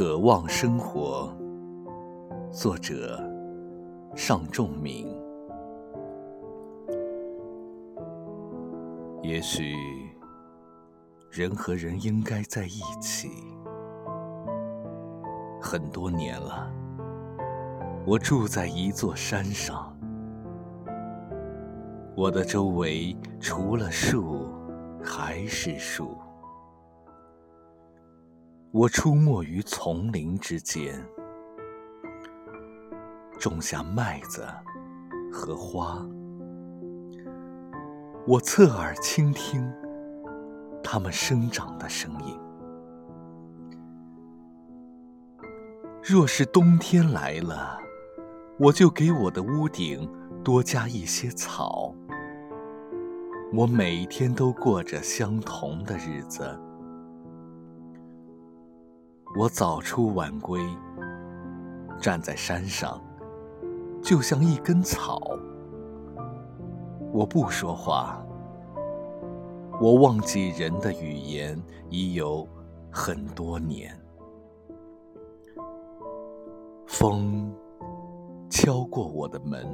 渴望生活，作者尚仲明。也许人和人应该在一起。很多年了，我住在一座山上，我的周围除了树还是树。我出没于丛林之间，种下麦子和花。我侧耳倾听它们生长的声音。若是冬天来了，我就给我的屋顶多加一些草。我每天都过着相同的日子。我早出晚归，站在山上，就像一根草。我不说话，我忘记人的语言已有很多年。风敲过我的门，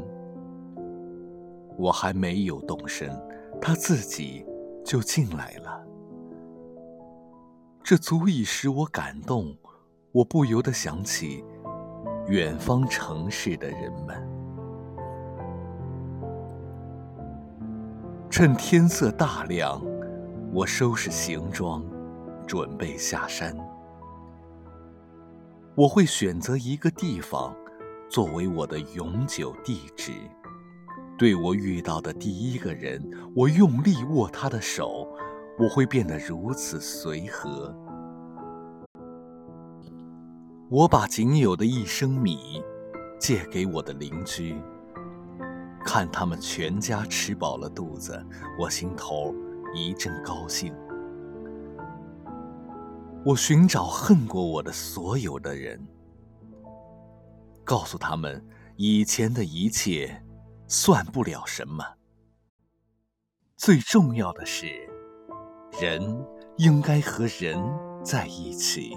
我还没有动身，它自己就进来了。这足以使我感动，我不由得想起远方城市的人们。趁天色大亮，我收拾行装，准备下山。我会选择一个地方作为我的永久地址。对我遇到的第一个人，我用力握他的手。我会变得如此随和。我把仅有的一升米借给我的邻居，看他们全家吃饱了肚子，我心头一阵高兴。我寻找恨过我的所有的人，告诉他们以前的一切算不了什么。最重要的是。人应该和人在一起。